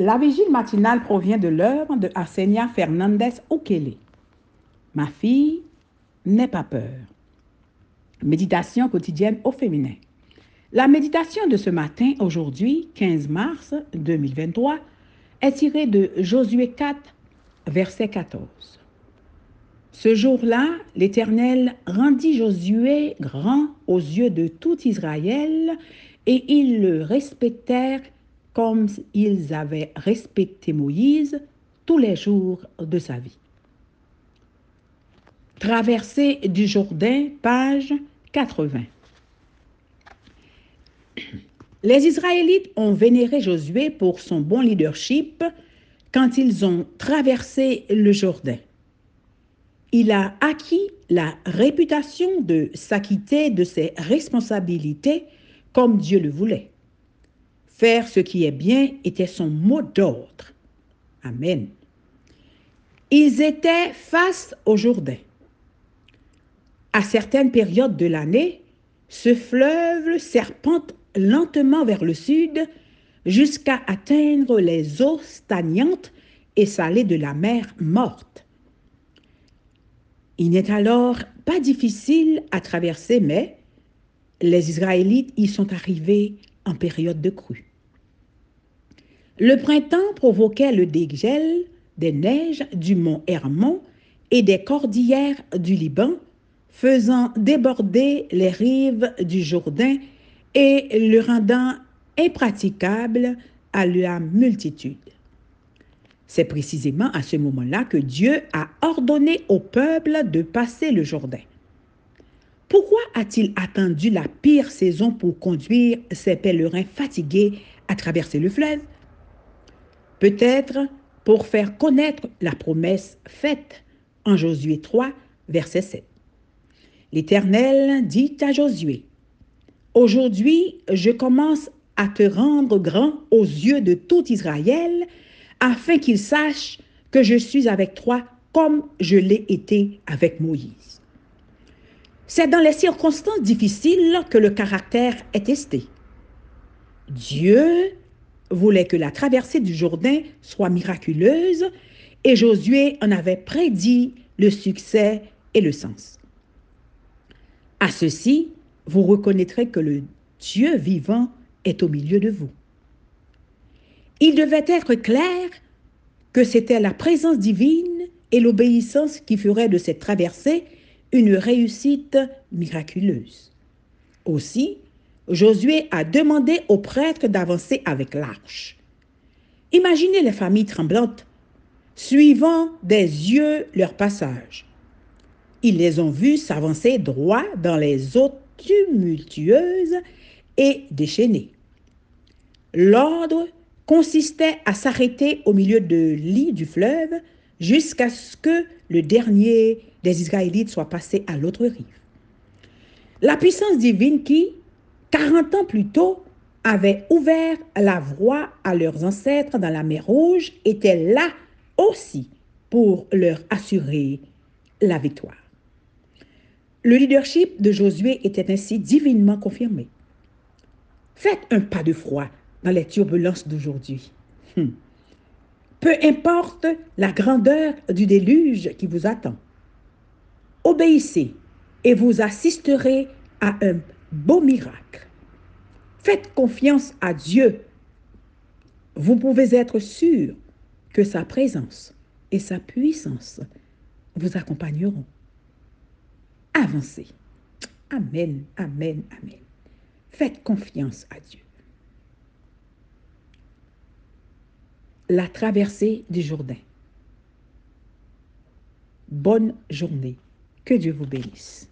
La vigile matinale provient de l'œuvre de Arsenia Fernandez Okele. Ma fille, n'aie pas peur. Méditation quotidienne au féminin. La méditation de ce matin, aujourd'hui, 15 mars 2023, est tirée de Josué 4, verset 14. Ce jour-là, l'Éternel rendit Josué grand aux yeux de tout Israël, et ils le respectèrent comme ils avaient respecté Moïse tous les jours de sa vie. Traversée du Jourdain, page 80. Les Israélites ont vénéré Josué pour son bon leadership quand ils ont traversé le Jourdain. Il a acquis la réputation de s'acquitter de ses responsabilités comme Dieu le voulait. Faire ce qui est bien était son mot d'ordre. Amen. Ils étaient face au Jourdain. À certaines périodes de l'année, ce fleuve serpente lentement vers le sud jusqu'à atteindre les eaux stagnantes et salées de la mer morte. Il n'est alors pas difficile à traverser, mais les Israélites y sont arrivés en période de crue. Le printemps provoquait le dégel des neiges du mont Hermon et des cordillères du Liban, faisant déborder les rives du Jourdain et le rendant impraticable à la multitude. C'est précisément à ce moment-là que Dieu a ordonné au peuple de passer le Jourdain. Pourquoi a-t-il attendu la pire saison pour conduire ses pèlerins fatigués à traverser le fleuve? Peut-être pour faire connaître la promesse faite en Josué 3, verset 7. L'Éternel dit à Josué, Aujourd'hui, je commence à te rendre grand aux yeux de tout Israël, afin qu'ils sachent que je suis avec toi comme je l'ai été avec Moïse. C'est dans les circonstances difficiles que le caractère est testé. Dieu voulait que la traversée du Jourdain soit miraculeuse et Josué en avait prédit le succès et le sens. À ceci, vous reconnaîtrez que le Dieu vivant est au milieu de vous. Il devait être clair que c'était la présence divine et l'obéissance qui feraient de cette traversée une réussite miraculeuse. Aussi, Josué a demandé aux prêtres d'avancer avec l'arche. Imaginez les familles tremblantes, suivant des yeux leur passage. Ils les ont vus s'avancer droit dans les eaux tumultueuses et déchaînées. L'ordre consistait à s'arrêter au milieu de lit du fleuve jusqu'à ce que le dernier des Israélites soit passé à l'autre rive. La puissance divine qui, 40 ans plus tôt, avait ouvert la voie à leurs ancêtres dans la mer Rouge était là aussi pour leur assurer la victoire. Le leadership de Josué était ainsi divinement confirmé. Faites un pas de froid dans les turbulences d'aujourd'hui. Hmm. Peu importe la grandeur du déluge qui vous attend. Obéissez et vous assisterez à un beau miracle. Faites confiance à Dieu. Vous pouvez être sûr que sa présence et sa puissance vous accompagneront. Avancez. Amen, amen, amen. Faites confiance à Dieu. La traversée du Jourdain. Bonne journée. Que Dieu vous bénisse.